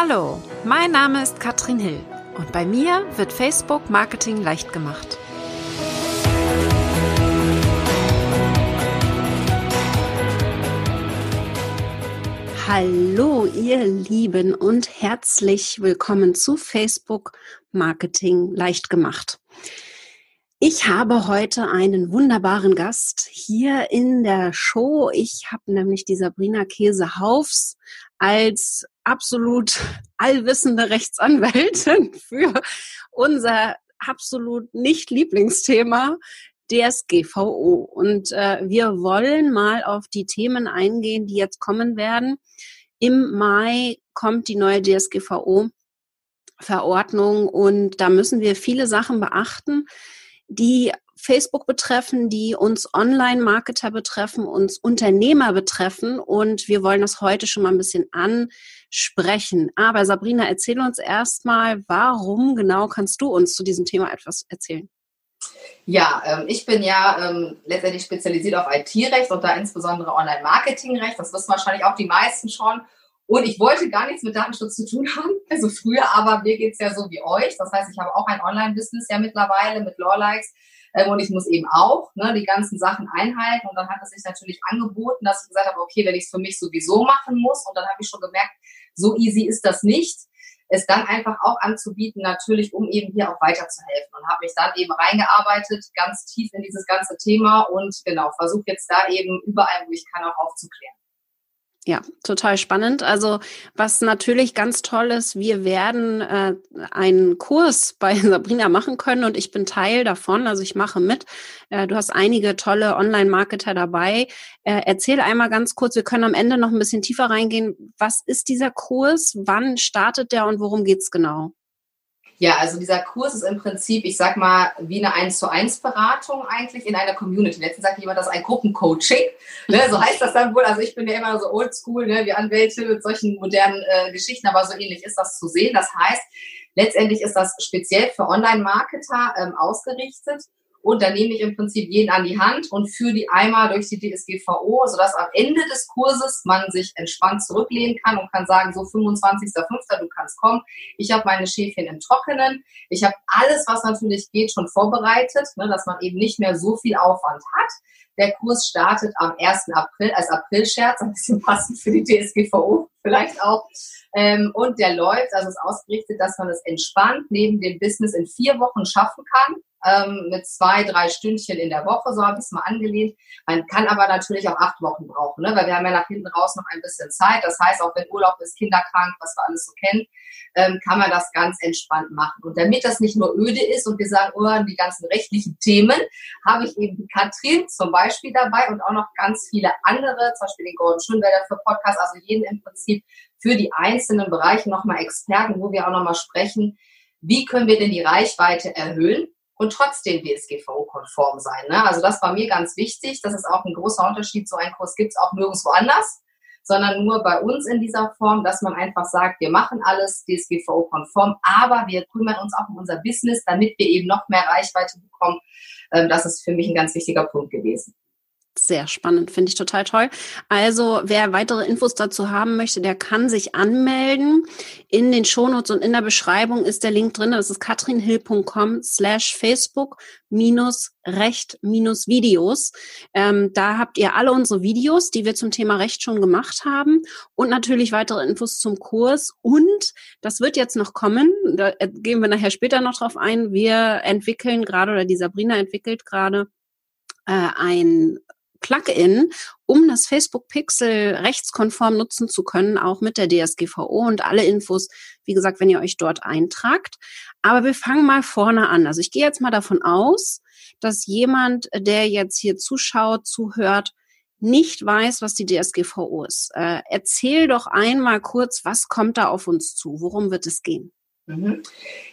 Hallo, mein Name ist Katrin Hill und bei mir wird Facebook Marketing leicht gemacht. Hallo, ihr Lieben und herzlich willkommen zu Facebook Marketing leicht gemacht. Ich habe heute einen wunderbaren Gast hier in der Show. Ich habe nämlich die Sabrina Käse-Haufs als absolut allwissende Rechtsanwältin für unser absolut nicht Lieblingsthema DSGVO. Und äh, wir wollen mal auf die Themen eingehen, die jetzt kommen werden. Im Mai kommt die neue DSGVO. Verordnung und da müssen wir viele Sachen beachten die Facebook betreffen, die uns Online-Marketer betreffen, uns Unternehmer betreffen. Und wir wollen das heute schon mal ein bisschen ansprechen. Aber Sabrina, erzähl uns erstmal, warum genau kannst du uns zu diesem Thema etwas erzählen? Ja, ähm, ich bin ja ähm, letztendlich spezialisiert auf IT-Recht und da insbesondere Online-Marketing-Recht. Das wissen wahrscheinlich auch die meisten schon. Und ich wollte gar nichts mit Datenschutz zu tun haben, also früher, aber mir geht's ja so wie euch. Das heißt, ich habe auch ein Online-Business ja mittlerweile mit Lawlikes und ich muss eben auch ne, die ganzen Sachen einhalten. Und dann hat es sich natürlich angeboten, dass ich gesagt habe, okay, wenn ich es für mich sowieso machen muss, und dann habe ich schon gemerkt, so easy ist das nicht, es dann einfach auch anzubieten, natürlich, um eben hier auch weiterzuhelfen. Und habe mich dann eben reingearbeitet, ganz tief in dieses ganze Thema und genau, versuche jetzt da eben überall, wo ich kann, auch aufzuklären. Ja, total spannend. Also was natürlich ganz toll ist, wir werden äh, einen Kurs bei Sabrina machen können und ich bin Teil davon. Also ich mache mit. Äh, du hast einige tolle Online-Marketer dabei. Äh, erzähl einmal ganz kurz, wir können am Ende noch ein bisschen tiefer reingehen. Was ist dieser Kurs? Wann startet der und worum geht's genau? Ja, also dieser Kurs ist im Prinzip, ich sag mal, wie eine 1 zu 1 Beratung eigentlich in einer Community. Letztens sagte jemand, das ist ein Gruppencoaching. Ne, so heißt das dann wohl. Also ich bin ja immer so oldschool, ne, wie Anwälte mit solchen modernen äh, Geschichten, aber so ähnlich ist das zu sehen. Das heißt, letztendlich ist das speziell für Online-Marketer ähm, ausgerichtet und dann nehme ich im Prinzip jeden an die Hand und führe die einmal durch die DSGVO, sodass am Ende des Kurses man sich entspannt zurücklehnen kann und kann sagen, so 25.05. du kannst kommen. Ich habe meine Schäfchen im Trockenen. Ich habe alles, was natürlich geht, schon vorbereitet, ne, dass man eben nicht mehr so viel Aufwand hat. Der Kurs startet am 1. April als Aprilscherz, ein bisschen passend für die DSGVO vielleicht auch. Ähm, und der läuft, also ist ausgerichtet, dass man es entspannt neben dem Business in vier Wochen schaffen kann ähm, mit zwei, drei Stündchen in der Woche, so habe ich es mal angelehnt. Man kann aber natürlich auch acht Wochen brauchen, ne? weil wir haben ja nach hinten raus noch ein bisschen Zeit. Das heißt, auch wenn Urlaub ist, kinderkrank, was wir alles so kennen, ähm, kann man das ganz entspannt machen. Und damit das nicht nur öde ist und wir sagen, oh, die ganzen rechtlichen Themen, habe ich eben Katrin zum Beispiel dabei und auch noch ganz viele andere, zum Beispiel den Gordon Schönwälder für Podcast, also jeden im Prinzip für die einzelnen Bereiche nochmal Experten, wo wir auch nochmal sprechen, wie können wir denn die Reichweite erhöhen? Und trotzdem DSGVO-konform sein. Ne? Also das war mir ganz wichtig. Das ist auch ein großer Unterschied. So einen Kurs gibt es auch nirgendwo anders, sondern nur bei uns in dieser Form, dass man einfach sagt, wir machen alles DSGVO-konform, aber wir kümmern uns auch um unser Business, damit wir eben noch mehr Reichweite bekommen. Ähm, das ist für mich ein ganz wichtiger Punkt gewesen. Sehr spannend, finde ich total toll. Also, wer weitere Infos dazu haben möchte, der kann sich anmelden. In den Shownotes und in der Beschreibung ist der Link drin. Das ist katrinhill.com slash Facebook minus Recht minus Videos. Ähm, da habt ihr alle unsere Videos, die wir zum Thema Recht schon gemacht haben und natürlich weitere Infos zum Kurs. Und das wird jetzt noch kommen. Da gehen wir nachher später noch drauf ein. Wir entwickeln gerade oder die Sabrina entwickelt gerade äh, ein Plugin, um das Facebook Pixel rechtskonform nutzen zu können, auch mit der DSGVO und alle Infos, wie gesagt, wenn ihr euch dort eintragt. Aber wir fangen mal vorne an. Also ich gehe jetzt mal davon aus, dass jemand, der jetzt hier zuschaut, zuhört, nicht weiß, was die DSGVO ist. Äh, erzähl doch einmal kurz, was kommt da auf uns zu? Worum wird es gehen? Mhm.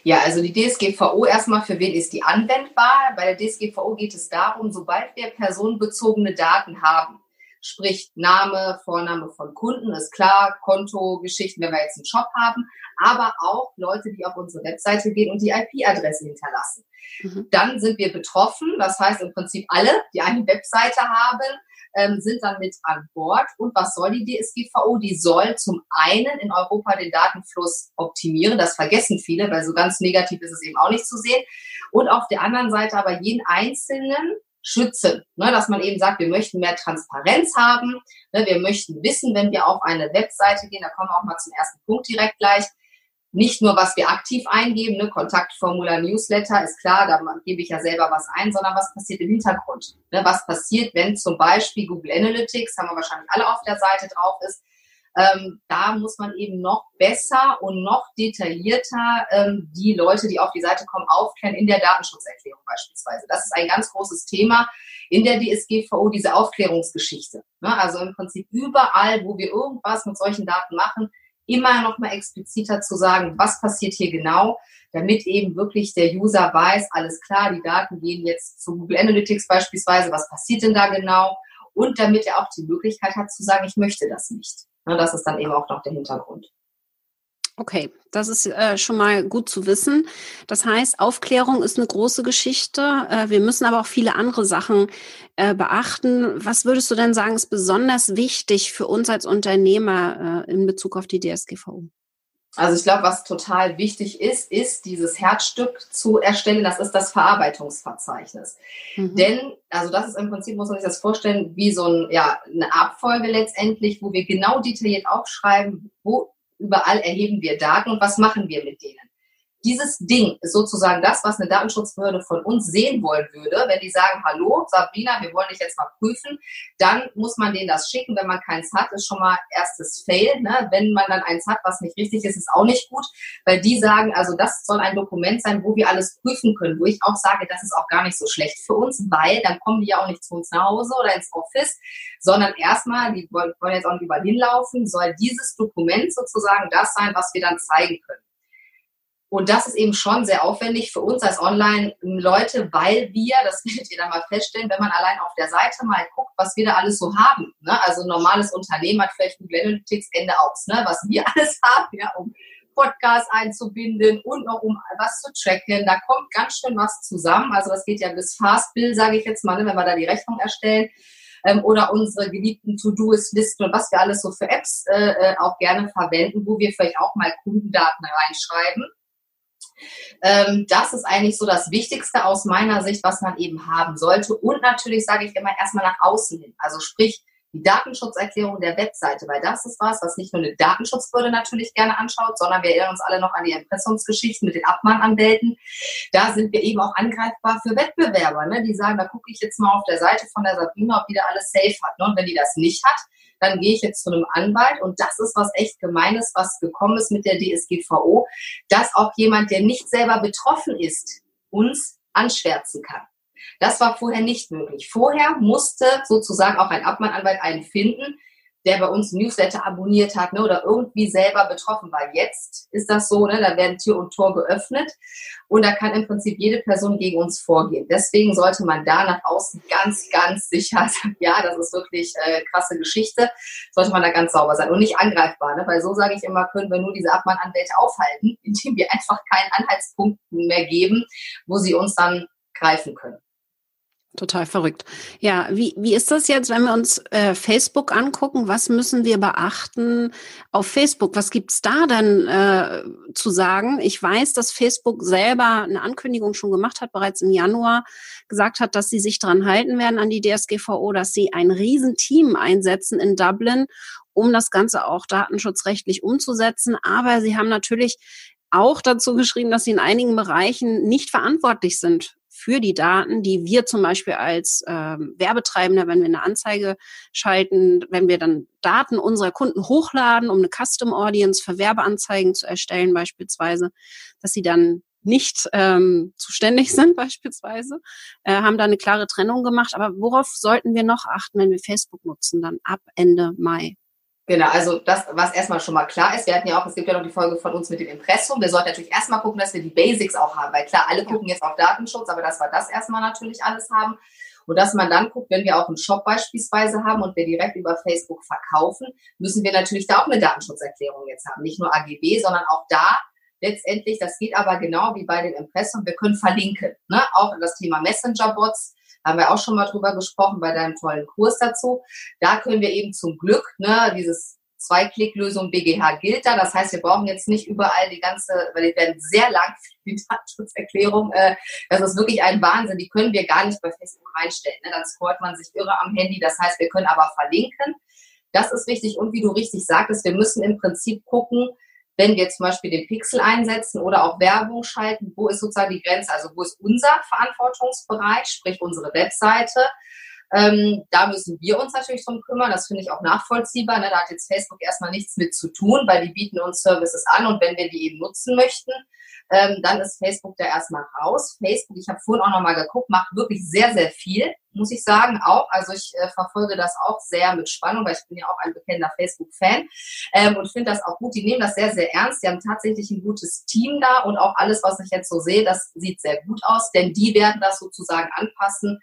Ja, also die DSGVO erstmal, für wen ist die anwendbar? Bei der DSGVO geht es darum, sobald wir personenbezogene Daten haben, Sprich, Name, Vorname von Kunden ist klar, Kontogeschichten, wenn wir jetzt einen Shop haben, aber auch Leute, die auf unsere Webseite gehen und die IP-Adresse hinterlassen. Mhm. Dann sind wir betroffen, das heißt im Prinzip alle, die eine Webseite haben, ähm, sind dann mit an Bord. Und was soll die DSGVO? Die soll zum einen in Europa den Datenfluss optimieren. Das vergessen viele, weil so ganz negativ ist es eben auch nicht zu sehen. Und auf der anderen Seite aber jeden Einzelnen schützen. Ne, dass man eben sagt, wir möchten mehr Transparenz haben. Ne, wir möchten wissen, wenn wir auf eine Webseite gehen, da kommen wir auch mal zum ersten Punkt direkt gleich, nicht nur, was wir aktiv eingeben, ne, Kontaktformular, Newsletter, ist klar, da gebe ich ja selber was ein, sondern was passiert im Hintergrund. Ne, was passiert, wenn zum Beispiel Google Analytics, haben wir wahrscheinlich alle auf der Seite drauf ist, ähm, da muss man eben noch besser und noch detaillierter ähm, die Leute, die auf die Seite kommen, aufklären in der Datenschutzerklärung beispielsweise. Das ist ein ganz großes Thema in der DSGVO, diese Aufklärungsgeschichte. Ne? Also im Prinzip überall, wo wir irgendwas mit solchen Daten machen, immer noch mal expliziter zu sagen, was passiert hier genau, damit eben wirklich der User weiß, alles klar, die Daten gehen jetzt zu Google Analytics beispielsweise, was passiert denn da genau? Und damit er auch die Möglichkeit hat zu sagen, ich möchte das nicht. Ne, das ist dann eben auch noch der Hintergrund. Okay, das ist äh, schon mal gut zu wissen. Das heißt, Aufklärung ist eine große Geschichte. Äh, wir müssen aber auch viele andere Sachen äh, beachten. Was würdest du denn sagen, ist besonders wichtig für uns als Unternehmer äh, in Bezug auf die DSGVO? Also ich glaube, was total wichtig ist, ist dieses Herzstück zu erstellen. Das ist das Verarbeitungsverzeichnis. Mhm. Denn, also das ist im Prinzip, muss man sich das vorstellen, wie so ein, ja, eine Abfolge letztendlich, wo wir genau detailliert aufschreiben, wo überall erheben wir Daten. Und was machen wir mit denen dieses Ding ist sozusagen das, was eine Datenschutzbehörde von uns sehen wollen würde. Wenn die sagen, hallo, Sabrina, wir wollen dich jetzt mal prüfen, dann muss man denen das schicken. Wenn man keins hat, ist schon mal erstes Fail. Ne? Wenn man dann eins hat, was nicht richtig ist, ist auch nicht gut, weil die sagen, also das soll ein Dokument sein, wo wir alles prüfen können, wo ich auch sage, das ist auch gar nicht so schlecht für uns, weil dann kommen die ja auch nicht zu uns nach Hause oder ins Office, sondern erstmal, die wollen jetzt auch nicht überall hinlaufen, soll dieses Dokument sozusagen das sein, was wir dann zeigen können. Und das ist eben schon sehr aufwendig für uns als Online-Leute, weil wir, das werdet ihr dann mal feststellen, wenn man allein auf der Seite mal guckt, was wir da alles so haben. Ne? Also ein normales Unternehmen hat vielleicht Google Analytics Ende aus, ne? was wir alles haben, ja, um Podcast einzubinden und noch um was zu tracken. Da kommt ganz schön was zusammen. Also das geht ja bis Fastbill, sage ich jetzt mal, ne? wenn wir da die Rechnung erstellen. Ähm, oder unsere geliebten To-Do-Listen und was wir alles so für Apps äh, äh, auch gerne verwenden, wo wir vielleicht auch mal Kundendaten reinschreiben ähm, das ist eigentlich so das Wichtigste aus meiner Sicht, was man eben haben sollte. Und natürlich sage ich immer erstmal nach außen hin. Also sprich, die Datenschutzerklärung der Webseite, weil das ist was, was nicht nur eine Datenschutzbehörde natürlich gerne anschaut, sondern wir erinnern uns alle noch an die Impressumsgeschichten mit den Abmahnanwälten. Da sind wir eben auch angreifbar für Wettbewerber, ne? die sagen, da gucke ich jetzt mal auf der Seite von der Sabrina, ob die da alles safe hat. Ne? Und wenn die das nicht hat, dann gehe ich jetzt zu einem Anwalt und das ist was echt Gemeines, was gekommen ist mit der DSGVO, dass auch jemand, der nicht selber betroffen ist, uns anschwärzen kann. Das war vorher nicht möglich. Vorher musste sozusagen auch ein Abmahnanwalt einen finden, der bei uns Newsletter abonniert hat ne, oder irgendwie selber betroffen war. Jetzt ist das so, ne, da werden Tür und Tor geöffnet und da kann im Prinzip jede Person gegen uns vorgehen. Deswegen sollte man da nach außen ganz, ganz sicher sein, ja, das ist wirklich äh, krasse Geschichte, sollte man da ganz sauber sein und nicht angreifbar, ne, weil so sage ich immer, können wir nur diese Abmahnanwälte aufhalten, indem wir einfach keinen Anhaltspunkt mehr geben, wo sie uns dann greifen können. Total verrückt. Ja, wie, wie ist das jetzt, wenn wir uns äh, Facebook angucken? Was müssen wir beachten auf Facebook? Was gibt's da denn äh, zu sagen? Ich weiß, dass Facebook selber eine Ankündigung schon gemacht hat, bereits im Januar, gesagt hat, dass sie sich dran halten werden an die DSGVO, dass sie ein Riesenteam einsetzen in Dublin, um das Ganze auch datenschutzrechtlich umzusetzen. Aber sie haben natürlich auch dazu geschrieben, dass sie in einigen Bereichen nicht verantwortlich sind für die Daten, die wir zum Beispiel als ähm, Werbetreibender, wenn wir eine Anzeige schalten, wenn wir dann Daten unserer Kunden hochladen, um eine Custom Audience für Werbeanzeigen zu erstellen beispielsweise, dass sie dann nicht ähm, zuständig sind beispielsweise, äh, haben da eine klare Trennung gemacht. Aber worauf sollten wir noch achten, wenn wir Facebook nutzen, dann ab Ende Mai? Genau, also das, was erstmal schon mal klar ist, wir hatten ja auch, es gibt ja noch die Folge von uns mit dem Impressum. Wir sollten natürlich erstmal gucken, dass wir die Basics auch haben, weil klar, alle gucken jetzt auf Datenschutz, aber dass wir das erstmal natürlich alles haben. Und dass man dann guckt, wenn wir auch einen Shop beispielsweise haben und wir direkt über Facebook verkaufen, müssen wir natürlich da auch eine Datenschutzerklärung jetzt haben. Nicht nur AGB, sondern auch da letztendlich, das geht aber genau wie bei den Impressum, wir können verlinken. Ne? Auch das Thema Messenger-Bots haben wir auch schon mal drüber gesprochen bei deinem tollen Kurs dazu. Da können wir eben zum Glück ne, dieses Zwei-Klick-Lösung BGH gilt da. Das heißt, wir brauchen jetzt nicht überall die ganze, weil die werden sehr lang, die Datenschutzerklärung. Äh, das ist wirklich ein Wahnsinn. Die können wir gar nicht bei Facebook reinstellen. Ne? Dann scrollt man sich irre am Handy. Das heißt, wir können aber verlinken. Das ist wichtig. Und wie du richtig sagtest, wir müssen im Prinzip gucken, wenn wir zum Beispiel den Pixel einsetzen oder auch Werbung schalten, wo ist sozusagen die Grenze? Also wo ist unser Verantwortungsbereich, sprich unsere Webseite? Ähm, da müssen wir uns natürlich drum kümmern. Das finde ich auch nachvollziehbar. Ne? Da hat jetzt Facebook erstmal nichts mit zu tun, weil die bieten uns Services an und wenn wir die eben nutzen möchten, ähm, dann ist Facebook da erstmal raus. Facebook, ich habe vorhin auch nochmal geguckt, macht wirklich sehr, sehr viel, muss ich sagen, auch. Also ich äh, verfolge das auch sehr mit Spannung, weil ich bin ja auch ein bekennender Facebook-Fan ähm, und finde das auch gut. Die nehmen das sehr, sehr ernst. Die haben tatsächlich ein gutes Team da und auch alles, was ich jetzt so sehe, das sieht sehr gut aus, denn die werden das sozusagen anpassen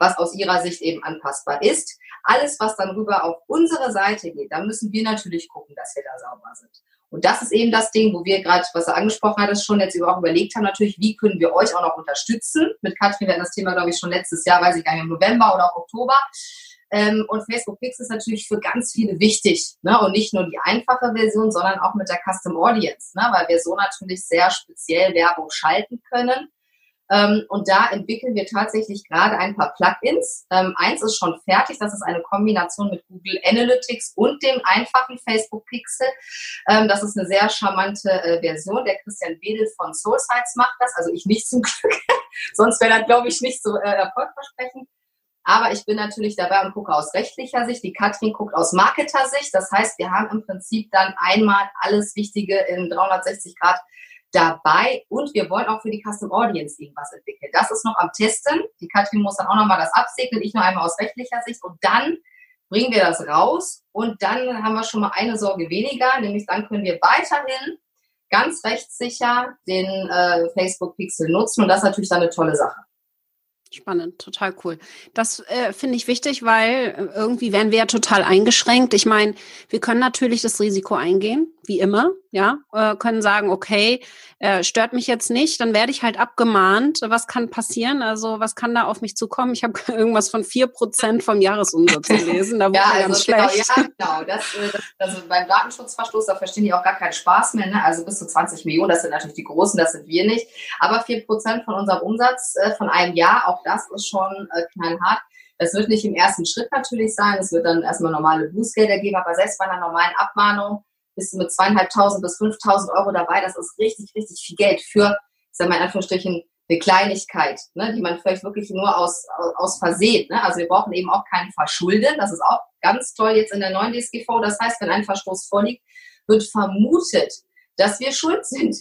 was aus ihrer Sicht eben anpassbar ist. Alles, was dann rüber auf unsere Seite geht, da müssen wir natürlich gucken, dass wir da sauber sind. Und das ist eben das Ding, wo wir gerade, was er angesprochen hat, schon jetzt auch überlegt haben, natürlich, wie können wir euch auch noch unterstützen? Mit Katrin, wir das Thema, glaube ich, schon letztes Jahr, weiß ich gar nicht, im November oder auch Oktober. Ähm, und Facebook Pix ist natürlich für ganz viele wichtig. Ne? Und nicht nur die einfache Version, sondern auch mit der Custom Audience, ne? weil wir so natürlich sehr speziell Werbung schalten können. Ähm, und da entwickeln wir tatsächlich gerade ein paar Plugins. Ähm, eins ist schon fertig, das ist eine Kombination mit Google Analytics und dem einfachen Facebook Pixel. Ähm, das ist eine sehr charmante äh, Version. Der Christian Wedel von Soulsites macht das, also ich nicht zum Glück. Sonst wäre das, glaube ich, nicht so äh, erfolgversprechend. Aber ich bin natürlich dabei und gucke aus rechtlicher Sicht. Die Katrin guckt aus Marketer-Sicht. Das heißt, wir haben im Prinzip dann einmal alles Wichtige in 360 Grad dabei und wir wollen auch für die Custom Audience irgendwas entwickeln. Das ist noch am Testen. Die Katrin muss dann auch nochmal das absegnen, ich nur einmal aus rechtlicher Sicht und dann bringen wir das raus und dann haben wir schon mal eine Sorge weniger, nämlich dann können wir weiterhin ganz rechtssicher den äh, Facebook Pixel nutzen und das ist natürlich dann eine tolle Sache. Spannend, total cool. Das äh, finde ich wichtig, weil äh, irgendwie werden wir ja total eingeschränkt. Ich meine, wir können natürlich das Risiko eingehen, wie immer, ja, äh, können sagen, okay, äh, stört mich jetzt nicht, dann werde ich halt abgemahnt. Was kann passieren? Also was kann da auf mich zukommen? Ich habe irgendwas von vier Prozent vom Jahresumsatz gelesen. Da ja, also ganz genau, schlecht. ja, genau. Das, äh, das, also beim Datenschutzverstoß, da verstehen die auch gar keinen Spaß mehr. Ne? Also bis zu 20 Millionen, das sind natürlich die großen, das sind wir nicht. Aber vier Prozent von unserem Umsatz äh, von einem Jahr, auch das ist schon äh, knallhart. Das wird nicht im ersten Schritt natürlich sein. Es wird dann erstmal normale Bußgelder geben, aber selbst bei einer normalen Abmahnung bist du mit zweieinhalbtausend bis fünftausend Euro dabei. Das ist richtig, richtig viel Geld für, ich sage mal in Anführungsstrichen, eine Kleinigkeit, ne, die man vielleicht wirklich nur aus, aus, Versehen. Ne? Also wir brauchen eben auch keinen Verschulden. Das ist auch ganz toll jetzt in der neuen DSGV. Das heißt, wenn ein Verstoß vorliegt, wird vermutet, dass wir schuld sind.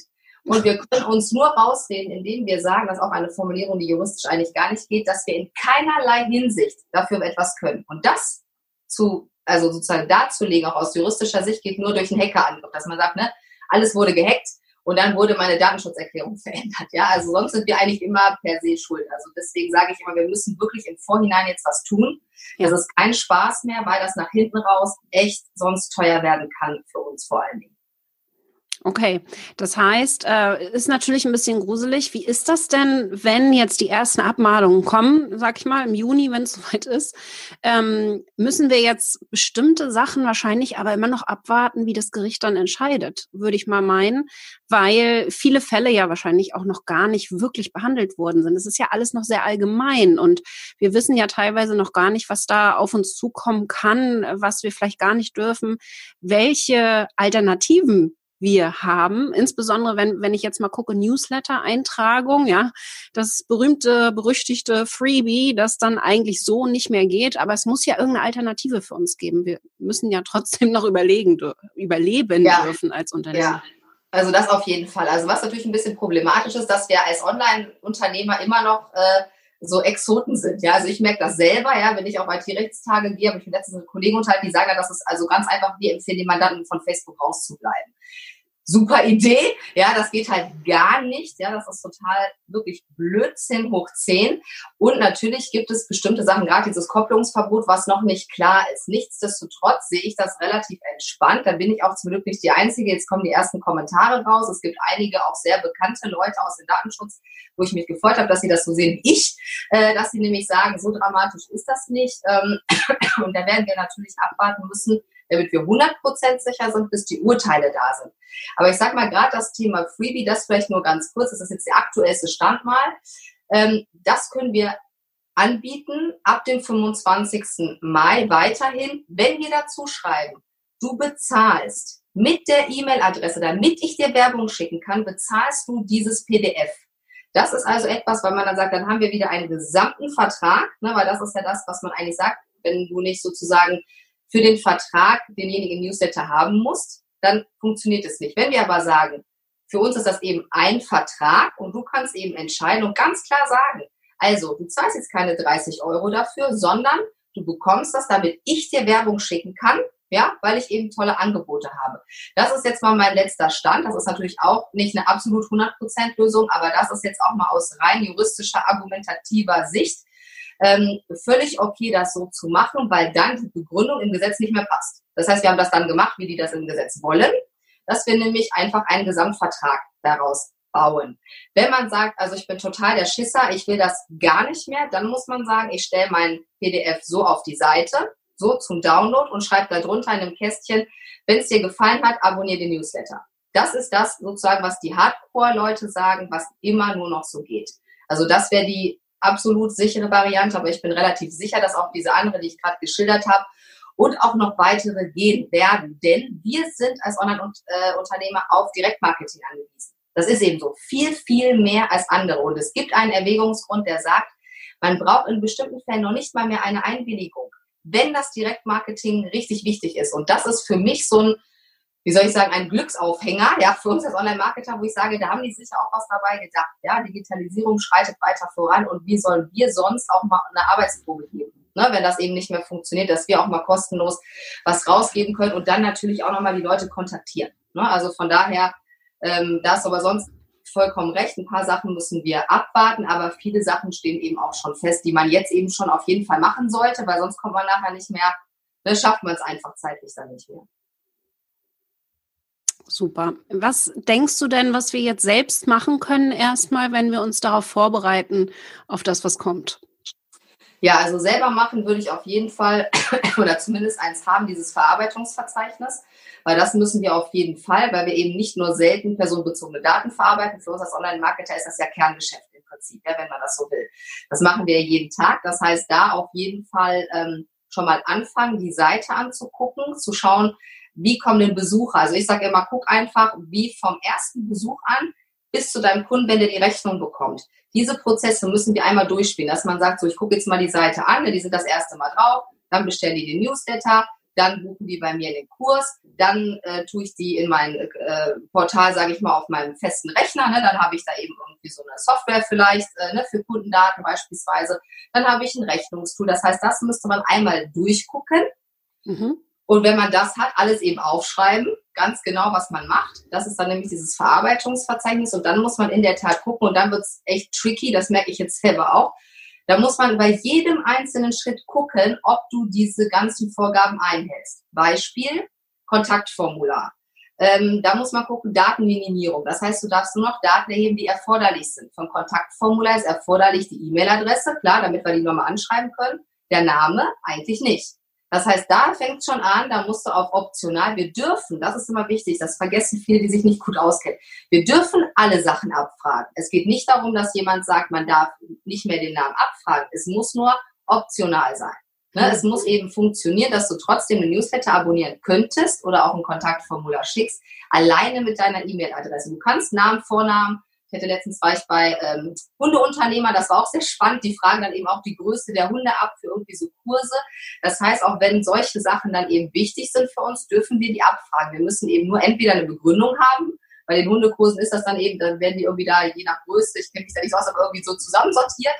Und wir können uns nur rausreden, indem wir sagen, das ist auch eine Formulierung, die juristisch eigentlich gar nicht geht, dass wir in keinerlei Hinsicht dafür etwas können. Und das zu also sozusagen darzulegen, auch aus juristischer Sicht, geht nur durch einen Hackerangriff, dass man sagt, ne, alles wurde gehackt und dann wurde meine Datenschutzerklärung verändert. Ja, also sonst sind wir eigentlich immer per se schuld. Also deswegen sage ich immer, wir müssen wirklich im Vorhinein jetzt was tun. Das ist kein Spaß mehr, weil das nach hinten raus echt sonst teuer werden kann für uns vor allen Dingen. Okay, das heißt, äh, ist natürlich ein bisschen gruselig. Wie ist das denn, wenn jetzt die ersten Abmahnungen kommen, sag ich mal, im Juni, wenn es soweit ist? Ähm, müssen wir jetzt bestimmte Sachen wahrscheinlich aber immer noch abwarten, wie das Gericht dann entscheidet, würde ich mal meinen, weil viele Fälle ja wahrscheinlich auch noch gar nicht wirklich behandelt worden sind. Es ist ja alles noch sehr allgemein und wir wissen ja teilweise noch gar nicht, was da auf uns zukommen kann, was wir vielleicht gar nicht dürfen. Welche Alternativen wir haben. Insbesondere, wenn, wenn ich jetzt mal gucke, Newsletter-Eintragung, ja, das berühmte, berüchtigte Freebie, das dann eigentlich so nicht mehr geht. Aber es muss ja irgendeine Alternative für uns geben. Wir müssen ja trotzdem noch überlegen, überleben ja. dürfen als Unternehmen. Ja. Also das auf jeden Fall. Also was natürlich ein bisschen problematisch ist, dass wir als Online-Unternehmer immer noch äh, so Exoten sind. Ja, also ich merke das selber, ja, wenn ich auf IT-Rechtstage gehe, habe ich letztens mit Kollegen unterhalten, die sagen, dass es also ganz einfach, wir empfehlen den Mandanten von Facebook rauszubleiben. Super Idee. Ja, das geht halt gar nicht. Ja, das ist total wirklich Blödsinn hoch 10. Und natürlich gibt es bestimmte Sachen, gerade dieses Kopplungsverbot, was noch nicht klar ist. Nichtsdestotrotz sehe ich das relativ entspannt. Da bin ich auch zum Glück nicht die Einzige. Jetzt kommen die ersten Kommentare raus. Es gibt einige auch sehr bekannte Leute aus dem Datenschutz, wo ich mich gefreut habe, dass sie das so sehen wie ich, äh, dass sie nämlich sagen, so dramatisch ist das nicht. Ähm, und da werden wir natürlich abwarten müssen, damit wir 100% sicher sind, bis die Urteile da sind. Aber ich sage mal, gerade das Thema Freebie, das vielleicht nur ganz kurz, das ist jetzt der aktuellste Stand mal. Ähm, das können wir anbieten ab dem 25. Mai weiterhin, wenn wir dazu schreiben, du bezahlst mit der E-Mail-Adresse, damit ich dir Werbung schicken kann, bezahlst du dieses PDF. Das ist also etwas, weil man dann sagt, dann haben wir wieder einen gesamten Vertrag, ne, weil das ist ja das, was man eigentlich sagt, wenn du nicht sozusagen für den Vertrag denjenigen Newsletter haben musst, dann funktioniert es nicht. Wenn wir aber sagen, für uns ist das eben ein Vertrag und du kannst eben entscheiden und ganz klar sagen, also du zahlst jetzt keine 30 Euro dafür, sondern du bekommst das, damit ich dir Werbung schicken kann, ja, weil ich eben tolle Angebote habe. Das ist jetzt mal mein letzter Stand. Das ist natürlich auch nicht eine absolut 100% Lösung, aber das ist jetzt auch mal aus rein juristischer, argumentativer Sicht ähm, völlig okay, das so zu machen, weil dann die Begründung im Gesetz nicht mehr passt. Das heißt, wir haben das dann gemacht, wie die das im Gesetz wollen, dass wir nämlich einfach einen Gesamtvertrag daraus bauen. Wenn man sagt, also ich bin total der Schisser, ich will das gar nicht mehr, dann muss man sagen, ich stelle mein PDF so auf die Seite, so zum Download und schreibe da drunter in einem Kästchen, wenn es dir gefallen hat, abonniere den Newsletter. Das ist das sozusagen, was die Hardcore-Leute sagen, was immer nur noch so geht. Also das wäre die absolut sichere Variante, aber ich bin relativ sicher, dass auch diese andere, die ich gerade geschildert habe, und auch noch weitere gehen werden. Denn wir sind als Online-Unternehmer auf Direktmarketing angewiesen. Das ist eben so. Viel, viel mehr als andere. Und es gibt einen Erwägungsgrund, der sagt, man braucht in bestimmten Fällen noch nicht mal mehr eine Einwilligung, wenn das Direktmarketing richtig wichtig ist. Und das ist für mich so ein wie soll ich sagen, ein Glücksaufhänger, ja, für uns als Online-Marketer, wo ich sage, da haben die sicher auch was dabei gedacht. Ja, Digitalisierung schreitet weiter voran und wie sollen wir sonst auch mal eine Arbeitsprobe geben? Ne, wenn das eben nicht mehr funktioniert, dass wir auch mal kostenlos was rausgeben können und dann natürlich auch nochmal die Leute kontaktieren. Ne? Also von daher, ähm, da ist aber sonst vollkommen recht. Ein paar Sachen müssen wir abwarten, aber viele Sachen stehen eben auch schon fest, die man jetzt eben schon auf jeden Fall machen sollte, weil sonst kommt man nachher nicht mehr, ne, schafft man es einfach zeitlich dann nicht mehr. Super. Was denkst du denn, was wir jetzt selbst machen können, erstmal, wenn wir uns darauf vorbereiten, auf das, was kommt? Ja, also selber machen würde ich auf jeden Fall oder zumindest eins haben, dieses Verarbeitungsverzeichnis, weil das müssen wir auf jeden Fall, weil wir eben nicht nur selten personenbezogene Daten verarbeiten. Für uns als Online-Marketer ist das ja Kerngeschäft im Prinzip, ja, wenn man das so will. Das machen wir jeden Tag. Das heißt, da auf jeden Fall ähm, schon mal anfangen, die Seite anzugucken, zu schauen, wie kommen denn Besucher? Also ich sage immer, guck einfach, wie vom ersten Besuch an bis zu deinem Kunden, wenn der die Rechnung bekommt. Diese Prozesse müssen wir einmal durchspielen, dass man sagt, so ich gucke jetzt mal die Seite an, die sind das erste Mal drauf, dann bestellen die den Newsletter, dann buchen die bei mir den Kurs, dann äh, tue ich die in mein äh, Portal, sage ich mal, auf meinem festen Rechner, ne? dann habe ich da eben irgendwie so eine Software vielleicht äh, ne? für Kundendaten beispielsweise, dann habe ich ein Rechnungstool. Das heißt, das müsste man einmal durchgucken. Mhm. Und wenn man das hat, alles eben aufschreiben, ganz genau, was man macht. Das ist dann nämlich dieses Verarbeitungsverzeichnis. Und dann muss man in der Tat gucken und dann wird es echt tricky, das merke ich jetzt selber auch. Da muss man bei jedem einzelnen Schritt gucken, ob du diese ganzen Vorgaben einhältst. Beispiel, Kontaktformular. Ähm, da muss man gucken, Datenminimierung. Das heißt, du darfst nur noch Daten erheben, die erforderlich sind. Vom Kontaktformular ist erforderlich die E-Mail-Adresse, klar, damit wir die nochmal anschreiben können. Der Name eigentlich nicht. Das heißt, da fängt schon an, da musst du auf optional. Wir dürfen, das ist immer wichtig, das vergessen viele, die sich nicht gut auskennen. Wir dürfen alle Sachen abfragen. Es geht nicht darum, dass jemand sagt, man darf nicht mehr den Namen abfragen. Es muss nur optional sein. Ne? Es muss eben funktionieren, dass du trotzdem eine Newsletter abonnieren könntest oder auch ein Kontaktformular schickst, alleine mit deiner E-Mail-Adresse. Du kannst Namen, Vornamen, ich hatte letztens war ich bei ähm, Hundeunternehmer, das war auch sehr spannend. Die fragen dann eben auch die Größe der Hunde ab für irgendwie so Kurse. Das heißt, auch wenn solche Sachen dann eben wichtig sind für uns, dürfen wir die abfragen. Wir müssen eben nur entweder eine Begründung haben. Bei den Hundekursen ist das dann eben, dann werden die irgendwie da je nach Größe, ich kenne mich da nicht so aus, aber irgendwie so zusammensortiert.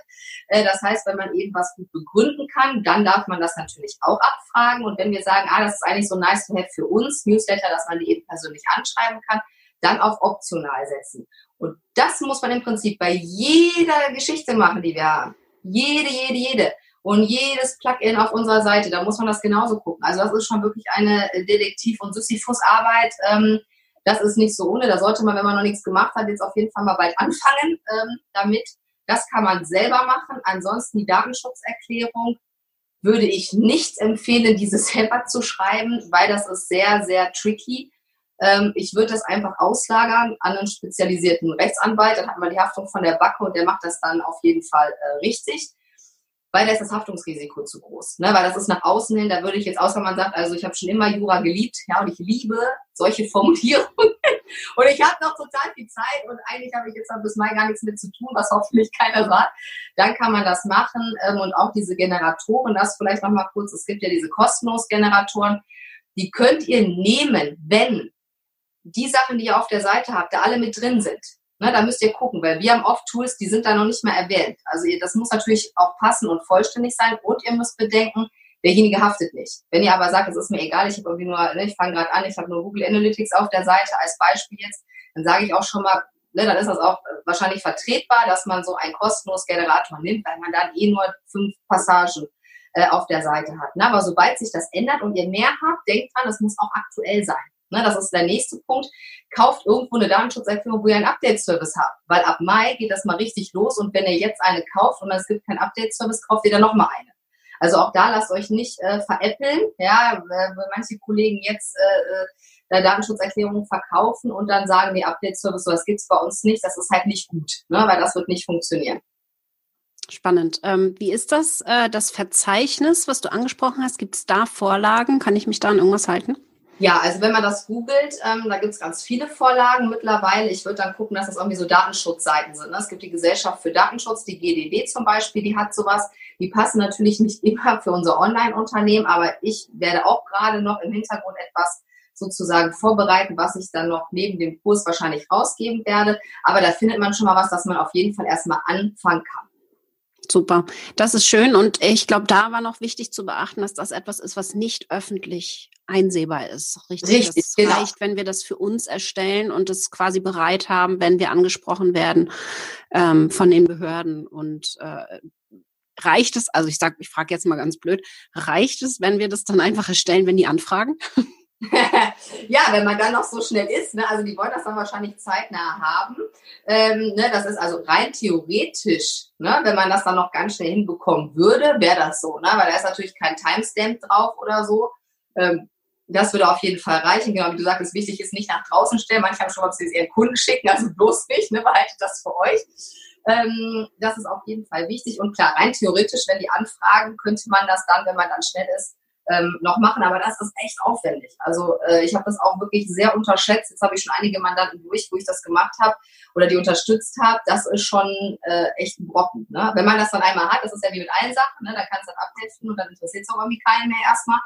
Äh, das heißt, wenn man eben was gut begründen kann, dann darf man das natürlich auch abfragen. Und wenn wir sagen, ah, das ist eigentlich so nice to have für uns, Newsletter, dass man die eben persönlich anschreiben kann, dann auf optional setzen. Und das muss man im Prinzip bei jeder Geschichte machen, die wir haben. Jede, jede, jede. Und jedes Plugin auf unserer Seite, da muss man das genauso gucken. Also das ist schon wirklich eine Detektiv- und Sisyphus-Arbeit. Ähm, das ist nicht so ohne. Da sollte man, wenn man noch nichts gemacht hat, jetzt auf jeden Fall mal bald anfangen ähm, damit. Das kann man selber machen. Ansonsten die Datenschutzerklärung würde ich nicht empfehlen, diese selber zu schreiben, weil das ist sehr, sehr tricky. Ähm, ich würde das einfach auslagern an einen spezialisierten Rechtsanwalt. Dann hat man die Haftung von der Backe und der macht das dann auf jeden Fall äh, richtig weil da ist das Haftungsrisiko zu groß. Ne? Weil das ist nach außen hin, da würde ich jetzt, außer man sagt, also ich habe schon immer Jura geliebt, ja, und ich liebe solche Formulierungen. und ich habe noch total viel Zeit und eigentlich habe ich jetzt bis Mai gar nichts mit zu tun, was hoffentlich keiner sagt. Dann kann man das machen ähm, und auch diese Generatoren, das vielleicht nochmal kurz, es gibt ja diese kostenlos Generatoren, die könnt ihr nehmen, wenn die Sachen, die ihr auf der Seite habt, da alle mit drin sind. Ne, da müsst ihr gucken, weil wir haben oft Tools, die sind da noch nicht mal erwähnt. Also ihr, das muss natürlich auch passen und vollständig sein und ihr müsst bedenken, derjenige haftet nicht. Wenn ihr aber sagt, es ist mir egal, ich habe irgendwie nur, ne, ich fange gerade an, ich habe nur Google Analytics auf der Seite als Beispiel jetzt, dann sage ich auch schon mal, ne, dann ist das auch wahrscheinlich vertretbar, dass man so einen kostenlosen Generator nimmt, weil man dann eh nur fünf Passagen äh, auf der Seite hat. Ne? Aber sobald sich das ändert und ihr mehr habt, denkt dran, es muss auch aktuell sein. Ne, das ist der nächste Punkt. Kauft irgendwo eine Datenschutzerklärung, wo ihr einen Update-Service habt. Weil ab Mai geht das mal richtig los und wenn ihr jetzt eine kauft und es gibt keinen Update-Service, kauft ihr dann nochmal eine. Also auch da lasst euch nicht äh, veräppeln, ja, weil manche Kollegen jetzt äh, äh, Datenschutzerklärungen verkaufen und dann sagen, die Update-Service, so das gibt's bei uns nicht, das ist halt nicht gut, ne, weil das wird nicht funktionieren. Spannend. Ähm, wie ist das, äh, das Verzeichnis, was du angesprochen hast? Gibt es da Vorlagen? Kann ich mich da an irgendwas halten? Ja, also wenn man das googelt, ähm, da gibt es ganz viele Vorlagen mittlerweile. Ich würde dann gucken, dass das irgendwie so Datenschutzseiten sind. Ne? Es gibt die Gesellschaft für Datenschutz, die GDD zum Beispiel, die hat sowas. Die passen natürlich nicht immer für unser Online-Unternehmen, aber ich werde auch gerade noch im Hintergrund etwas sozusagen vorbereiten, was ich dann noch neben dem Kurs wahrscheinlich rausgeben werde. Aber da findet man schon mal was, dass man auf jeden Fall erstmal anfangen kann. Super. Das ist schön. Und ich glaube, da war noch wichtig zu beachten, dass das etwas ist, was nicht öffentlich einsehbar ist. Richtig. Richtig das genau. reicht, wenn wir das für uns erstellen und es quasi bereit haben, wenn wir angesprochen werden ähm, von den Behörden. Und äh, reicht es, also ich sag, ich frage jetzt mal ganz blöd, reicht es, wenn wir das dann einfach erstellen, wenn die anfragen? ja, wenn man dann noch so schnell ist, ne, also die wollen das dann wahrscheinlich zeitnah haben. Ähm, ne, das ist also rein theoretisch, ne, wenn man das dann noch ganz schnell hinbekommen würde, wäre das so, ne, weil da ist natürlich kein Timestamp drauf oder so. Ähm, das würde auf jeden Fall reichen. Genau, wie du sagst, wichtig ist nicht nach draußen stellen. Manche haben schon sie es ihren Kunden schicken, also bloß nicht, ne, behaltet das für euch. Ähm, das ist auf jeden Fall wichtig. Und klar, rein theoretisch, wenn die anfragen, könnte man das dann, wenn man dann schnell ist, ähm, noch machen, aber das ist echt aufwendig. Also äh, ich habe das auch wirklich sehr unterschätzt. Jetzt habe ich schon einige Mandanten durch, wo ich das gemacht habe oder die unterstützt habe. Das ist schon äh, echt ein Brocken. Ne? Wenn man das dann einmal hat, das ist ja wie mit allen Sachen, ne? da kannst du dann abhelfen und dann interessiert es auch irgendwie keinen mehr erstmal.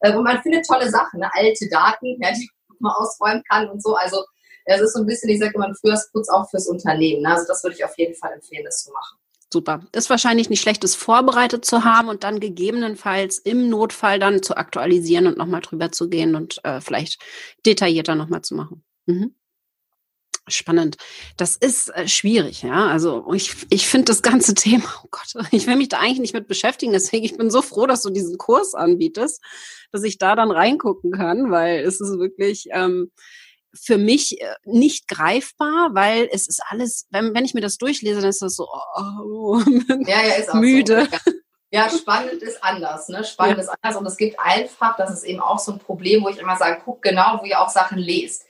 Äh, und man findet tolle Sachen, ne? alte Daten, ja, die man ausräumen kann und so. Also es ist so ein bisschen, ich sage immer, ein Frühjahrsputz auch fürs Unternehmen. Ne? Also das würde ich auf jeden Fall empfehlen, das zu machen. Super. Ist wahrscheinlich nicht schlecht, das vorbereitet zu haben und dann gegebenenfalls im Notfall dann zu aktualisieren und nochmal drüber zu gehen und äh, vielleicht detaillierter nochmal zu machen. Mhm. Spannend. Das ist äh, schwierig, ja. Also ich, ich finde das ganze Thema, oh Gott, ich will mich da eigentlich nicht mit beschäftigen. Deswegen, ich bin so froh, dass du diesen Kurs anbietest, dass ich da dann reingucken kann, weil es ist wirklich, ähm, für mich äh, nicht greifbar, weil es ist alles, wenn, wenn ich mir das durchlese, dann ist das so oh, ja, ja, ist müde. So. Ja. ja. spannend ist anders, ne? Spannend ja. ist anders und es gibt einfach, das ist eben auch so ein Problem, wo ich immer sage, guck genau, wo ihr auch Sachen lest.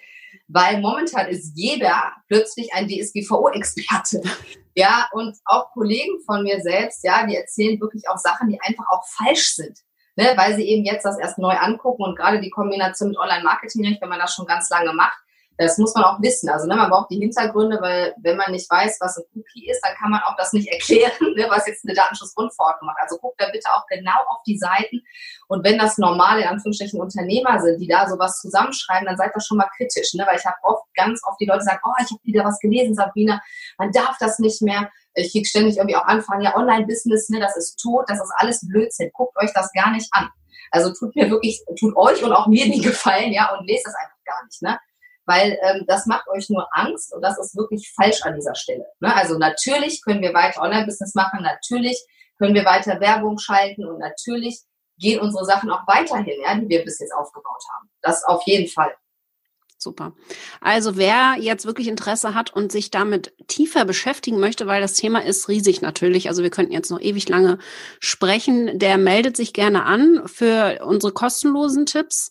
Weil momentan ist jeder plötzlich ein DSGVO-Experte. Ja, und auch Kollegen von mir selbst, ja, die erzählen wirklich auch Sachen, die einfach auch falsch sind ne, weil sie eben jetzt das erst neu angucken und gerade die Kombination mit Online-Marketing, wenn man das schon ganz lange macht, das muss man auch wissen. Also ne, man braucht die Hintergründe, weil wenn man nicht weiß, was ein Cookie ist, dann kann man auch das nicht erklären, ne, was jetzt eine Datenschutzgrundverordnung macht. Also guckt da bitte auch genau auf die Seiten. Und wenn das normale, in Anführungsstrichen, Unternehmer sind, die da sowas zusammenschreiben, dann seid das schon mal kritisch. Ne? Weil ich habe oft, ganz oft die Leute sagen, oh, ich habe wieder was gelesen, Sabrina, man darf das nicht mehr. Ich kriege ständig irgendwie auch Anfragen, ja, Online-Business, ne, das ist tot, das ist alles Blödsinn. Guckt euch das gar nicht an. Also tut mir wirklich, tut euch und auch mir den Gefallen, ja, und lest das einfach gar nicht, ne? Weil ähm, das macht euch nur Angst und das ist wirklich falsch an dieser Stelle. Ne? Also natürlich können wir weiter Online-Business machen, natürlich können wir weiter Werbung schalten und natürlich gehen unsere Sachen auch weiterhin, ja, die wir bis jetzt aufgebaut haben. Das auf jeden Fall. Super. Also wer jetzt wirklich Interesse hat und sich damit tiefer beschäftigen möchte, weil das Thema ist riesig natürlich, also wir könnten jetzt noch ewig lange sprechen, der meldet sich gerne an für unsere kostenlosen Tipps.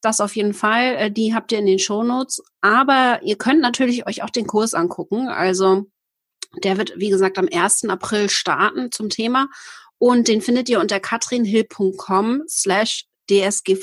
Das auf jeden Fall, äh, die habt ihr in den Shownotes. Aber ihr könnt natürlich euch auch den Kurs angucken. Also der wird, wie gesagt, am 1. April starten zum Thema. Und den findet ihr unter katrinhill.com slash dsgvo-kurs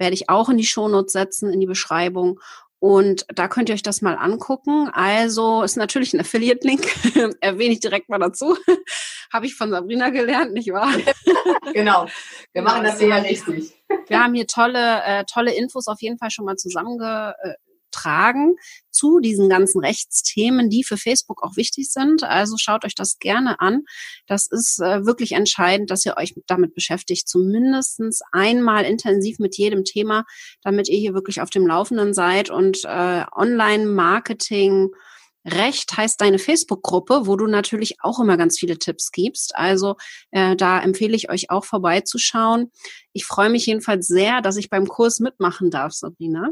werde ich auch in die Shownotes setzen, in die Beschreibung. Und da könnt ihr euch das mal angucken. Also ist natürlich ein Affiliate-Link, erwähne ich direkt mal dazu. Habe ich von Sabrina gelernt, nicht wahr? genau. Wir machen das sehr richtig. Wir haben hier tolle, äh, tolle Infos auf jeden Fall schon mal zusammenge, äh, tragen zu diesen ganzen Rechtsthemen, die für Facebook auch wichtig sind. Also schaut euch das gerne an. Das ist äh, wirklich entscheidend, dass ihr euch damit beschäftigt, zumindest einmal intensiv mit jedem Thema, damit ihr hier wirklich auf dem Laufenden seid und äh, Online-Marketing Recht heißt deine Facebook-Gruppe, wo du natürlich auch immer ganz viele Tipps gibst. Also äh, da empfehle ich euch auch vorbeizuschauen. Ich freue mich jedenfalls sehr, dass ich beim Kurs mitmachen darf, Sabrina.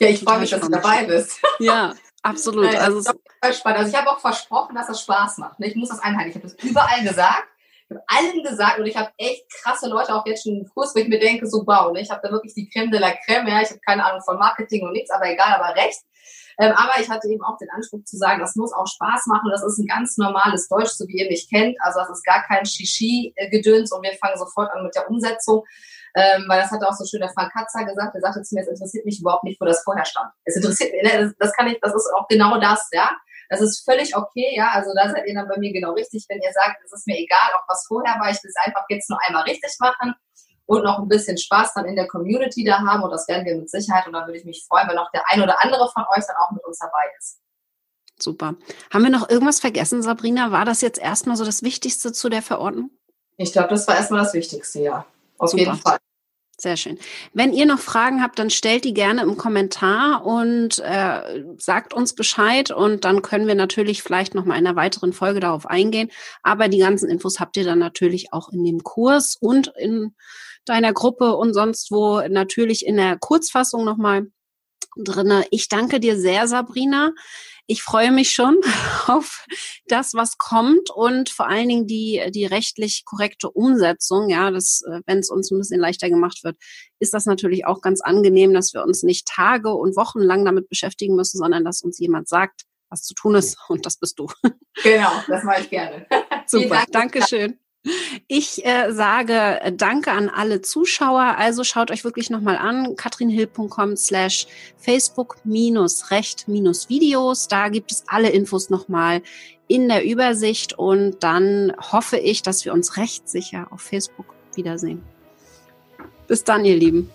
Ja, ich freue mich, dass du dabei bist. Ja, absolut. Nein, also, spannend. Also ich habe auch versprochen, dass das Spaß macht. Ne? Ich muss das einhalten. Ich habe das überall gesagt. Ich habe allen gesagt und ich habe echt krasse Leute auch jetzt schon im Kurs, wo ich mir denke, so wow, ne? ich habe da wirklich die Creme de la Creme, ja, ich habe keine Ahnung von Marketing und nichts, aber egal, aber recht. Ähm, aber ich hatte eben auch den Anspruch zu sagen, das muss auch Spaß machen. Das ist ein ganz normales Deutsch, so wie ihr mich kennt. Also das ist gar kein Shishi-Gedöns und wir fangen sofort an mit der Umsetzung. Ähm, weil das hat auch so schön der Frank Katzer gesagt, der sagte zu mir, es interessiert mich überhaupt nicht, wo das vorher stand. Es interessiert mich, ne, das, kann ich, das ist auch genau das, ja. Das ist völlig okay, ja. Also da seid ihr dann bei mir genau richtig, wenn ihr sagt, es ist mir egal, ob was vorher war, ich will es einfach jetzt nur einmal richtig machen und noch ein bisschen Spaß dann in der Community da haben und das werden wir mit Sicherheit und da würde ich mich freuen, wenn auch der ein oder andere von euch dann auch mit uns dabei ist. Super. Haben wir noch irgendwas vergessen, Sabrina? War das jetzt erstmal so das Wichtigste zu der Verordnung? Ich glaube, das war erstmal das Wichtigste, ja. Auf Super. jeden Fall. Sehr schön. Wenn ihr noch Fragen habt, dann stellt die gerne im Kommentar und äh, sagt uns Bescheid und dann können wir natürlich vielleicht noch mal in einer weiteren Folge darauf eingehen. Aber die ganzen Infos habt ihr dann natürlich auch in dem Kurs und in deiner Gruppe und sonst wo natürlich in der Kurzfassung noch mal drinne. Ich danke dir sehr, Sabrina. Ich freue mich schon auf das, was kommt und vor allen Dingen die, die rechtlich korrekte Umsetzung. Ja, das, äh, wenn es uns ein bisschen leichter gemacht wird, ist das natürlich auch ganz angenehm, dass wir uns nicht Tage und Wochen lang damit beschäftigen müssen, sondern dass uns jemand sagt, was zu tun ist und das bist du. Genau, das mache ich gerne. Super, Dankeschön. Ich äh, sage äh, Danke an alle Zuschauer. Also schaut euch wirklich nochmal an, katrinhill.com slash Facebook-Recht-Videos. Da gibt es alle Infos nochmal in der Übersicht und dann hoffe ich, dass wir uns rechtssicher auf Facebook wiedersehen. Bis dann, ihr Lieben.